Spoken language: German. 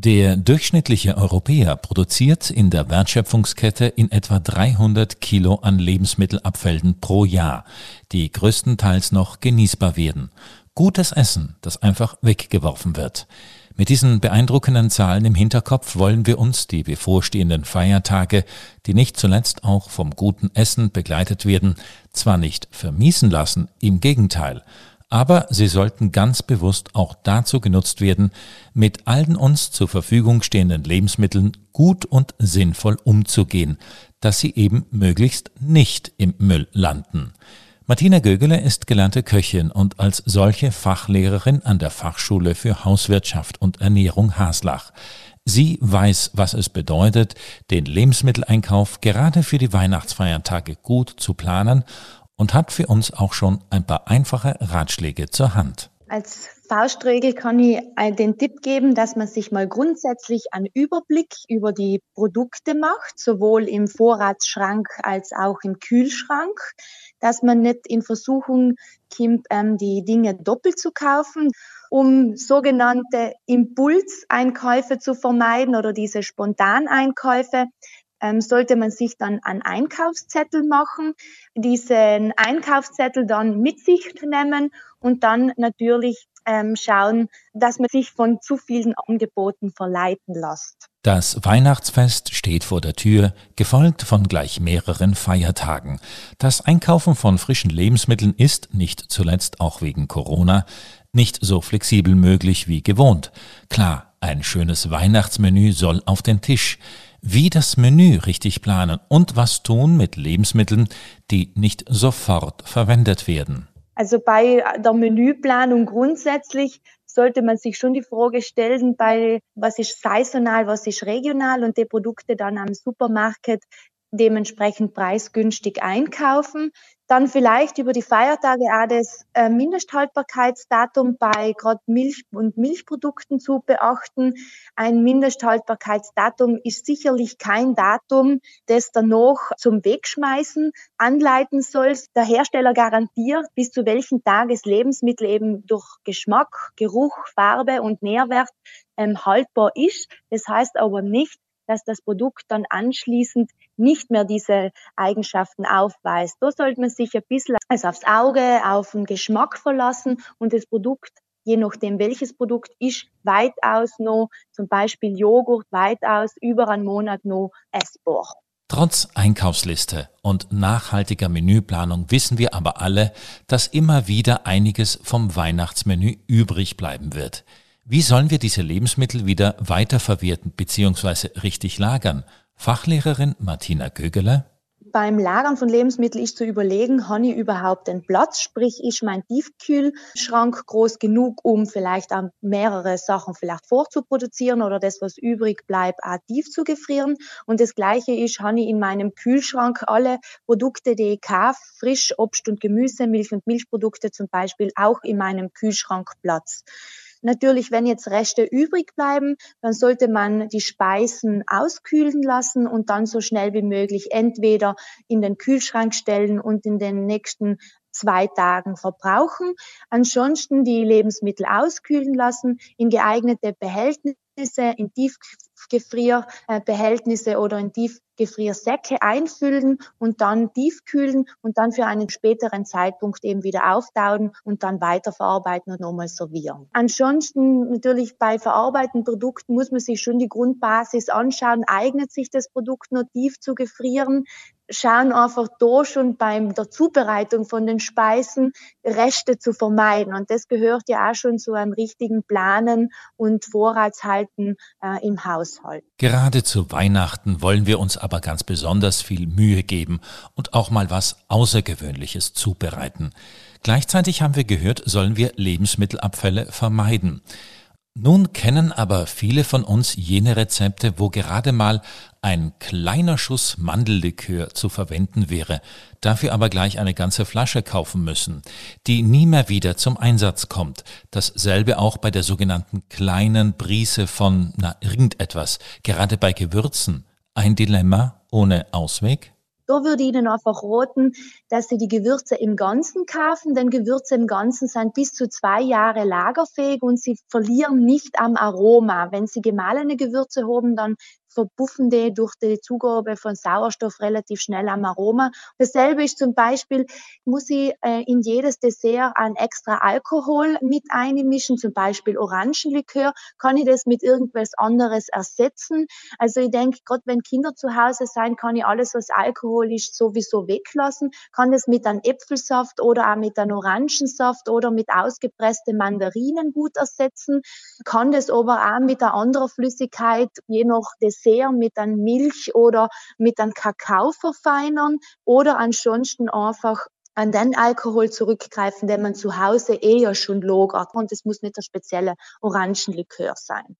Der durchschnittliche Europäer produziert in der Wertschöpfungskette in etwa 300 Kilo an Lebensmittelabfällen pro Jahr, die größtenteils noch genießbar werden. Gutes Essen, das einfach weggeworfen wird. Mit diesen beeindruckenden Zahlen im Hinterkopf wollen wir uns die bevorstehenden Feiertage, die nicht zuletzt auch vom guten Essen begleitet werden, zwar nicht vermiesen lassen, im Gegenteil, aber sie sollten ganz bewusst auch dazu genutzt werden, mit allen uns zur Verfügung stehenden Lebensmitteln gut und sinnvoll umzugehen, dass sie eben möglichst nicht im Müll landen. Martina Gögele ist gelernte Köchin und als solche Fachlehrerin an der Fachschule für Hauswirtschaft und Ernährung Haslach. Sie weiß, was es bedeutet, den Lebensmitteleinkauf gerade für die Weihnachtsfeiertage gut zu planen und hat für uns auch schon ein paar einfache Ratschläge zur Hand. Als Faustregel kann ich den Tipp geben, dass man sich mal grundsätzlich einen Überblick über die Produkte macht, sowohl im Vorratsschrank als auch im Kühlschrank, dass man nicht in Versuchung kommt, ähm, die Dinge doppelt zu kaufen, um sogenannte Impulseinkäufe zu vermeiden oder diese Spontaneinkäufe sollte man sich dann einen Einkaufszettel machen, diesen Einkaufszettel dann mit sich nehmen und dann natürlich ähm, schauen, dass man sich von zu vielen Angeboten verleiten lässt. Das Weihnachtsfest steht vor der Tür, gefolgt von gleich mehreren Feiertagen. Das Einkaufen von frischen Lebensmitteln ist, nicht zuletzt auch wegen Corona, nicht so flexibel möglich wie gewohnt. Klar, ein schönes Weihnachtsmenü soll auf den Tisch wie das Menü richtig planen und was tun mit Lebensmitteln, die nicht sofort verwendet werden. Also bei der Menüplanung grundsätzlich sollte man sich schon die Frage stellen, bei was ist saisonal, was ist regional und die Produkte dann am Supermarkt dementsprechend preisgünstig einkaufen. Dann vielleicht über die Feiertage auch das äh, Mindesthaltbarkeitsdatum bei gerade Milch und Milchprodukten zu beachten. Ein Mindesthaltbarkeitsdatum ist sicherlich kein Datum, das dann noch zum Wegschmeißen anleiten soll. Der Hersteller garantiert, bis zu welchen Tages Lebensmittel eben durch Geschmack, Geruch, Farbe und Nährwert ähm, haltbar ist. Das heißt aber nicht, dass das Produkt dann anschließend nicht mehr diese Eigenschaften aufweist. Da sollte man sich ein bisschen also aufs Auge, auf den Geschmack verlassen und das Produkt je nachdem welches Produkt ist, weitaus noch, zum Beispiel Joghurt, weitaus über einen Monat noch essbar. Trotz Einkaufsliste und nachhaltiger Menüplanung wissen wir aber alle, dass immer wieder einiges vom Weihnachtsmenü übrig bleiben wird. Wie sollen wir diese Lebensmittel wieder weiterverwerten bzw. richtig lagern? Fachlehrerin Martina Gögele. Beim Lagern von Lebensmitteln ist zu überlegen, habe ich überhaupt den Platz, sprich ist mein Tiefkühlschrank groß genug, um vielleicht auch mehrere Sachen vielleicht vorzuproduzieren oder das, was übrig bleibt, auch tief zu gefrieren. Und das Gleiche ist, habe ich in meinem Kühlschrank alle Produkte, die ich kaufe, frisch Obst und Gemüse, Milch und Milchprodukte zum Beispiel, auch in meinem Kühlschrank Platz. Natürlich, wenn jetzt Reste übrig bleiben, dann sollte man die Speisen auskühlen lassen und dann so schnell wie möglich entweder in den Kühlschrank stellen und in den nächsten zwei Tagen verbrauchen. Ansonsten die Lebensmittel auskühlen lassen, in geeignete Behältnisse, in Tiefgefrierbehältnisse oder in Tief Gefriersäcke einfüllen und dann tiefkühlen und dann für einen späteren Zeitpunkt eben wieder auftauen und dann weiterverarbeiten und nochmal servieren. Ansonsten natürlich bei verarbeiteten Produkten muss man sich schon die Grundbasis anschauen. Eignet sich das Produkt noch tief zu gefrieren? Schauen einfach da schon beim der Zubereitung von den Speisen Reste zu vermeiden. Und das gehört ja auch schon zu einem richtigen Planen und Vorratshalten äh, im Haushalt. Gerade zu Weihnachten wollen wir uns aber ganz besonders viel Mühe geben und auch mal was Außergewöhnliches zubereiten. Gleichzeitig haben wir gehört, sollen wir Lebensmittelabfälle vermeiden. Nun kennen aber viele von uns jene Rezepte, wo gerade mal ein kleiner Schuss Mandellikör zu verwenden wäre, dafür aber gleich eine ganze Flasche kaufen müssen, die nie mehr wieder zum Einsatz kommt. Dasselbe auch bei der sogenannten kleinen Brise von, na, irgendetwas, gerade bei Gewürzen. Ein Dilemma ohne Ausweg? Da würde ich Ihnen einfach roten, dass Sie die Gewürze im Ganzen kaufen, denn Gewürze im Ganzen sind bis zu zwei Jahre lagerfähig und sie verlieren nicht am Aroma. Wenn Sie gemahlene Gewürze haben, dann verpuffen die durch die Zugabe von Sauerstoff relativ schnell am Aroma. Dasselbe ist zum Beispiel, muss ich äh, in jedes Dessert ein extra Alkohol mit einmischen, zum Beispiel Orangenlikör, kann ich das mit irgendwas anderes ersetzen. Also ich denke, gerade wenn Kinder zu Hause sein, kann ich alles, was Alkohol ist, sowieso weglassen, kann das mit einem Äpfelsaft oder auch mit einem Orangensaft oder mit ausgepressten Mandarinen gut ersetzen, kann das aber auch mit einer anderen Flüssigkeit, je nach Dessert, sehr mit einem Milch oder mit einem Kakao verfeinern oder ansonsten einfach an den Alkohol zurückgreifen, den man zu Hause eher schon lagert. Und es muss nicht der spezielle Orangenlikör sein.